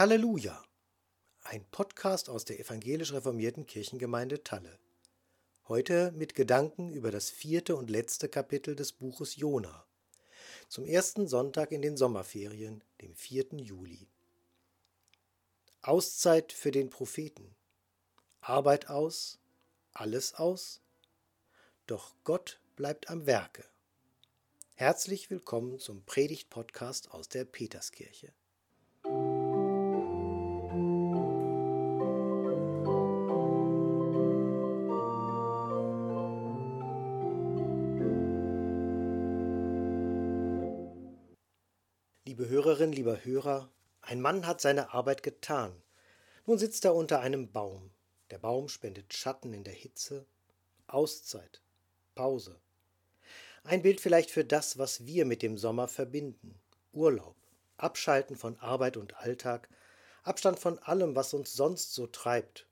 Halleluja! Ein Podcast aus der evangelisch reformierten Kirchengemeinde Talle. Heute mit Gedanken über das vierte und letzte Kapitel des Buches Jona. Zum ersten Sonntag in den Sommerferien, dem 4. Juli. Auszeit für den Propheten. Arbeit aus, alles aus. Doch Gott bleibt am Werke. Herzlich willkommen zum Predigt-Podcast aus der Peterskirche. Liebe Hörerin, lieber Hörer, ein Mann hat seine Arbeit getan. Nun sitzt er unter einem Baum. Der Baum spendet Schatten in der Hitze. Auszeit. Pause. Ein Bild vielleicht für das, was wir mit dem Sommer verbinden. Urlaub. Abschalten von Arbeit und Alltag. Abstand von allem, was uns sonst so treibt.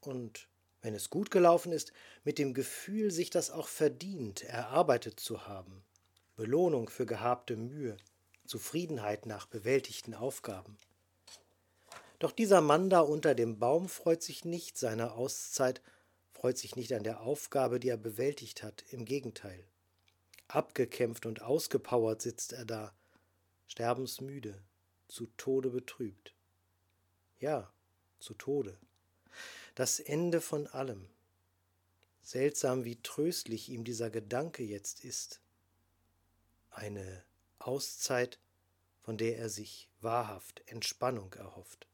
Und wenn es gut gelaufen ist, mit dem Gefühl, sich das auch verdient, erarbeitet zu haben. Belohnung für gehabte Mühe. Zufriedenheit nach bewältigten Aufgaben. Doch dieser Mann da unter dem Baum freut sich nicht seiner Auszeit, freut sich nicht an der Aufgabe, die er bewältigt hat, im Gegenteil. Abgekämpft und ausgepowert sitzt er da, sterbensmüde, zu Tode betrübt. Ja, zu Tode. Das Ende von allem. Seltsam, wie tröstlich ihm dieser Gedanke jetzt ist. Eine Auszeit, von der er sich wahrhaft Entspannung erhofft.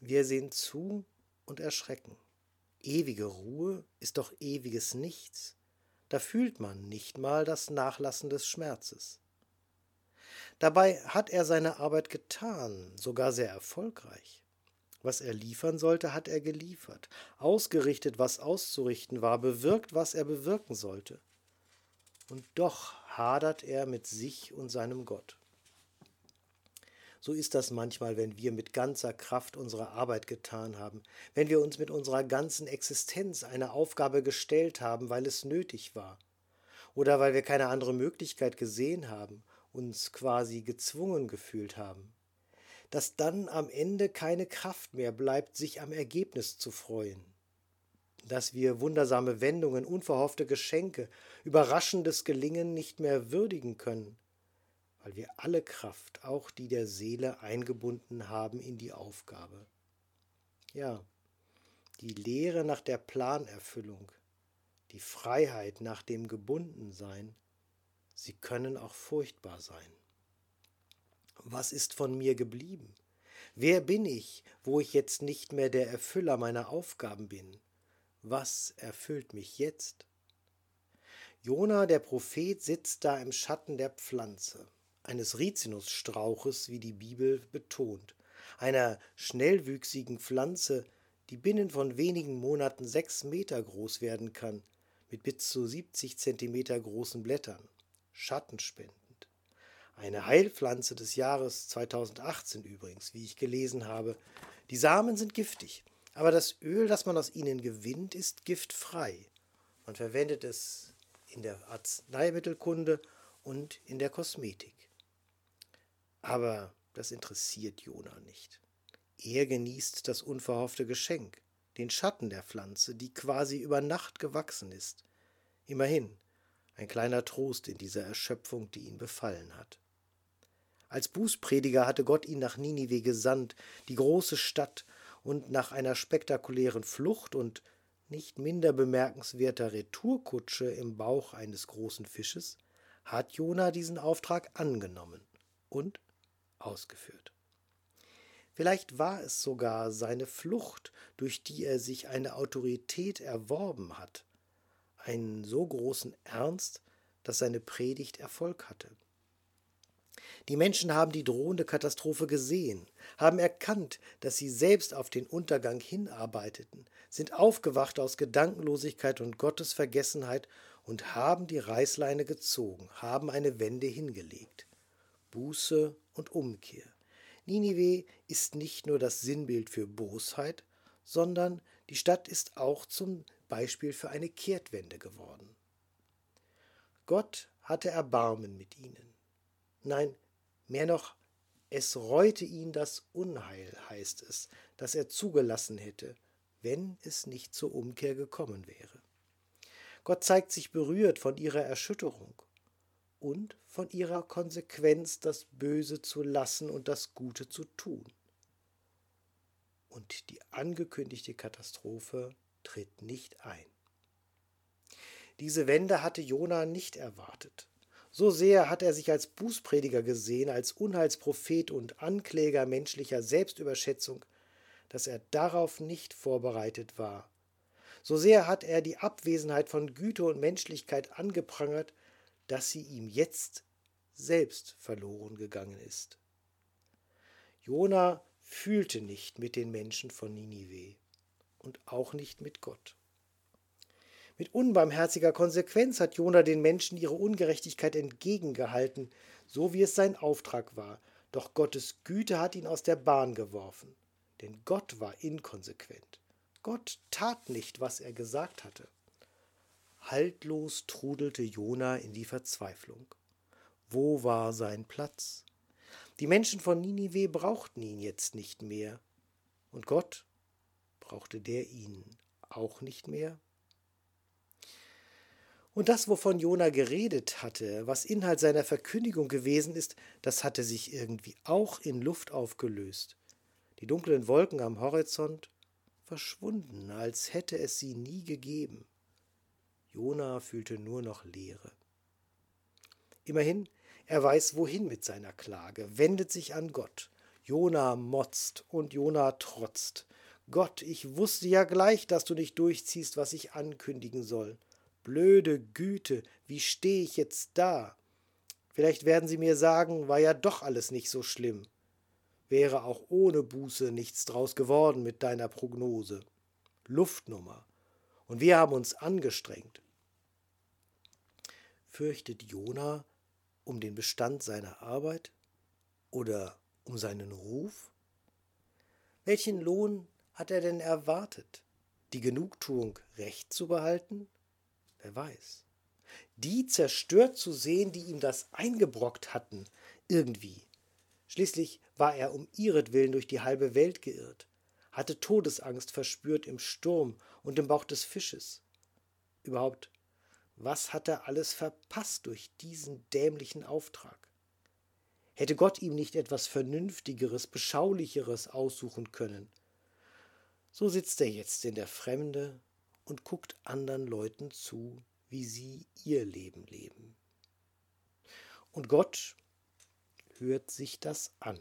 Wir sehen zu und erschrecken. Ewige Ruhe ist doch ewiges Nichts. Da fühlt man nicht mal das Nachlassen des Schmerzes. Dabei hat er seine Arbeit getan, sogar sehr erfolgreich. Was er liefern sollte, hat er geliefert, ausgerichtet, was auszurichten war, bewirkt, was er bewirken sollte. Und doch hadert er mit sich und seinem Gott. So ist das manchmal, wenn wir mit ganzer Kraft unsere Arbeit getan haben, wenn wir uns mit unserer ganzen Existenz eine Aufgabe gestellt haben, weil es nötig war, oder weil wir keine andere Möglichkeit gesehen haben, uns quasi gezwungen gefühlt haben, dass dann am Ende keine Kraft mehr bleibt, sich am Ergebnis zu freuen dass wir wundersame Wendungen, unverhoffte Geschenke, überraschendes Gelingen nicht mehr würdigen können, weil wir alle Kraft, auch die der Seele, eingebunden haben in die Aufgabe. Ja, die Lehre nach der Planerfüllung, die Freiheit nach dem Gebundensein, sie können auch furchtbar sein. Was ist von mir geblieben? Wer bin ich, wo ich jetzt nicht mehr der Erfüller meiner Aufgaben bin? Was erfüllt mich jetzt? Jona, der Prophet, sitzt da im Schatten der Pflanze, eines Rizinusstrauches, wie die Bibel betont, einer schnellwüchsigen Pflanze, die binnen von wenigen Monaten sechs Meter groß werden kann, mit bis zu 70 Zentimeter großen Blättern, schattenspendend. Eine Heilpflanze des Jahres 2018 übrigens, wie ich gelesen habe. Die Samen sind giftig, aber das Öl, das man aus ihnen gewinnt, ist giftfrei. Man verwendet es in der Arzneimittelkunde und in der Kosmetik. Aber das interessiert Jona nicht. Er genießt das unverhoffte Geschenk, den Schatten der Pflanze, die quasi über Nacht gewachsen ist. Immerhin ein kleiner Trost in dieser Erschöpfung, die ihn befallen hat. Als Bußprediger hatte Gott ihn nach Ninive gesandt, die große Stadt, und nach einer spektakulären Flucht und nicht minder bemerkenswerter Retourkutsche im Bauch eines großen Fisches hat Jona diesen Auftrag angenommen und ausgeführt. Vielleicht war es sogar seine Flucht, durch die er sich eine Autorität erworben hat, einen so großen Ernst, dass seine Predigt Erfolg hatte. Die Menschen haben die drohende Katastrophe gesehen, haben erkannt, dass sie selbst auf den Untergang hinarbeiteten, sind aufgewacht aus Gedankenlosigkeit und Gottesvergessenheit und haben die Reißleine gezogen, haben eine Wende hingelegt. Buße und Umkehr. Ninive ist nicht nur das Sinnbild für Bosheit, sondern die Stadt ist auch zum Beispiel für eine Kehrtwende geworden. Gott hatte Erbarmen mit ihnen. Nein, mehr noch, Es reute ihn das Unheil, heißt es, das er zugelassen hätte, wenn es nicht zur Umkehr gekommen wäre. Gott zeigt sich berührt von ihrer Erschütterung und von ihrer Konsequenz, das Böse zu lassen und das Gute zu tun. Und die angekündigte Katastrophe tritt nicht ein. Diese Wende hatte Jona nicht erwartet. So sehr hat er sich als Bußprediger gesehen, als Unheilsprophet und Ankläger menschlicher Selbstüberschätzung, dass er darauf nicht vorbereitet war. So sehr hat er die Abwesenheit von Güte und Menschlichkeit angeprangert, dass sie ihm jetzt selbst verloren gegangen ist. Jona fühlte nicht mit den Menschen von Ninive und auch nicht mit Gott. Mit unbarmherziger Konsequenz hat Jona den Menschen ihre Ungerechtigkeit entgegengehalten, so wie es sein Auftrag war. Doch Gottes Güte hat ihn aus der Bahn geworfen. Denn Gott war inkonsequent. Gott tat nicht, was er gesagt hatte. Haltlos trudelte Jona in die Verzweiflung. Wo war sein Platz? Die Menschen von Ninive brauchten ihn jetzt nicht mehr. Und Gott brauchte der ihn auch nicht mehr? Und das, wovon Jona geredet hatte, was Inhalt seiner Verkündigung gewesen ist, das hatte sich irgendwie auch in Luft aufgelöst. Die dunklen Wolken am Horizont verschwunden, als hätte es sie nie gegeben. Jona fühlte nur noch Leere. Immerhin, er weiß wohin mit seiner Klage, wendet sich an Gott. Jona motzt und Jona trotzt. Gott, ich wusste ja gleich, dass du nicht durchziehst, was ich ankündigen soll. Blöde Güte, wie stehe ich jetzt da? Vielleicht werden Sie mir sagen, war ja doch alles nicht so schlimm. Wäre auch ohne Buße nichts draus geworden mit deiner Prognose. Luftnummer. Und wir haben uns angestrengt. Fürchtet Jona um den Bestand seiner Arbeit oder um seinen Ruf? Welchen Lohn hat er denn erwartet? Die Genugtuung, Recht zu behalten Wer weiß. Die zerstört zu sehen, die ihm das eingebrockt hatten, irgendwie. Schließlich war er um ihretwillen durch die halbe Welt geirrt, hatte Todesangst verspürt im Sturm und im Bauch des Fisches. Überhaupt, was hat er alles verpasst durch diesen dämlichen Auftrag? Hätte Gott ihm nicht etwas Vernünftigeres, Beschaulicheres aussuchen können? So sitzt er jetzt in der Fremde und guckt anderen Leuten zu, wie sie ihr Leben leben. Und Gott hört sich das an,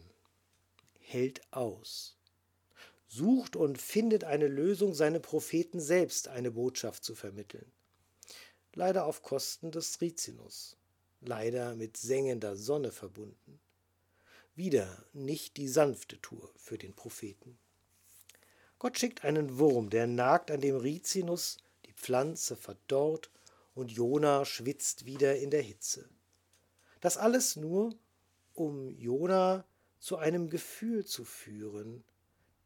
hält aus, sucht und findet eine Lösung, seine Propheten selbst eine Botschaft zu vermitteln. Leider auf Kosten des Rizinus, leider mit sengender Sonne verbunden. Wieder nicht die sanfte Tour für den Propheten. Gott schickt einen Wurm, der nagt an dem Rizinus, die Pflanze verdorrt und Jona schwitzt wieder in der Hitze. Das alles nur, um Jona zu einem Gefühl zu führen,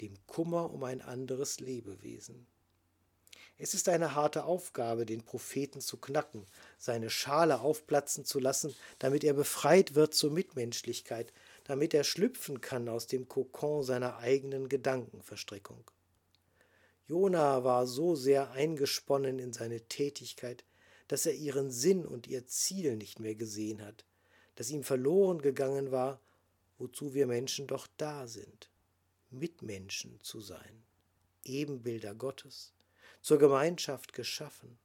dem Kummer um ein anderes Lebewesen. Es ist eine harte Aufgabe, den Propheten zu knacken, seine Schale aufplatzen zu lassen, damit er befreit wird zur Mitmenschlichkeit, damit er schlüpfen kann aus dem Kokon seiner eigenen Gedankenverstrickung. Jona war so sehr eingesponnen in seine Tätigkeit, dass er ihren Sinn und ihr Ziel nicht mehr gesehen hat, dass ihm verloren gegangen war, wozu wir Menschen doch da sind, Mitmenschen zu sein, Ebenbilder Gottes, zur Gemeinschaft geschaffen.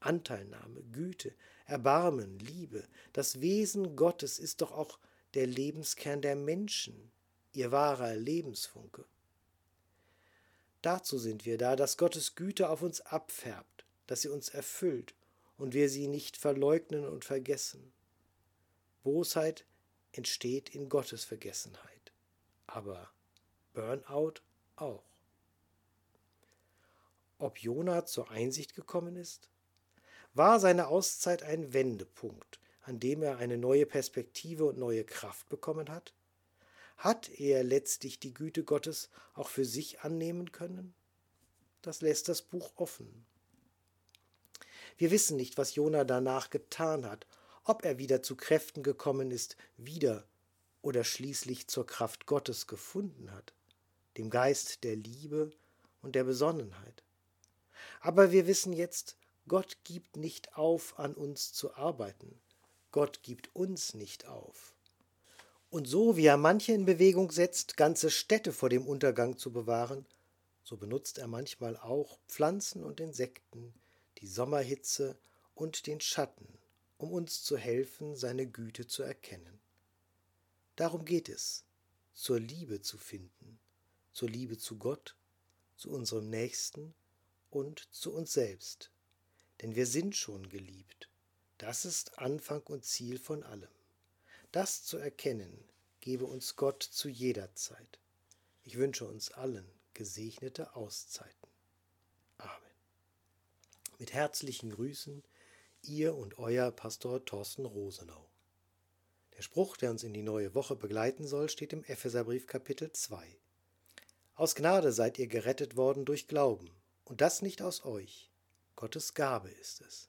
Anteilnahme, Güte, Erbarmen, Liebe, das Wesen Gottes ist doch auch der Lebenskern der Menschen, ihr wahrer Lebensfunke. Dazu sind wir da, dass Gottes Güte auf uns abfärbt, dass sie uns erfüllt und wir sie nicht verleugnen und vergessen. Bosheit entsteht in Gottes Vergessenheit, aber Burnout auch. Ob Jona zur Einsicht gekommen ist? War seine Auszeit ein Wendepunkt, an dem er eine neue Perspektive und neue Kraft bekommen hat? Hat er letztlich die Güte Gottes auch für sich annehmen können? Das lässt das Buch offen. Wir wissen nicht, was Jona danach getan hat, ob er wieder zu Kräften gekommen ist, wieder oder schließlich zur Kraft Gottes gefunden hat, dem Geist der Liebe und der Besonnenheit. Aber wir wissen jetzt, Gott gibt nicht auf, an uns zu arbeiten. Gott gibt uns nicht auf. Und so wie er manche in Bewegung setzt, ganze Städte vor dem Untergang zu bewahren, so benutzt er manchmal auch Pflanzen und Insekten, die Sommerhitze und den Schatten, um uns zu helfen, seine Güte zu erkennen. Darum geht es, zur Liebe zu finden, zur Liebe zu Gott, zu unserem Nächsten und zu uns selbst. Denn wir sind schon geliebt. Das ist Anfang und Ziel von allem. Das zu erkennen, gebe uns Gott zu jeder Zeit. Ich wünsche uns allen gesegnete Auszeiten. Amen. Mit herzlichen Grüßen, Ihr und Euer Pastor Thorsten Rosenau. Der Spruch, der uns in die neue Woche begleiten soll, steht im Epheserbrief Kapitel 2. Aus Gnade seid ihr gerettet worden durch Glauben, und das nicht aus euch. Gottes Gabe ist es.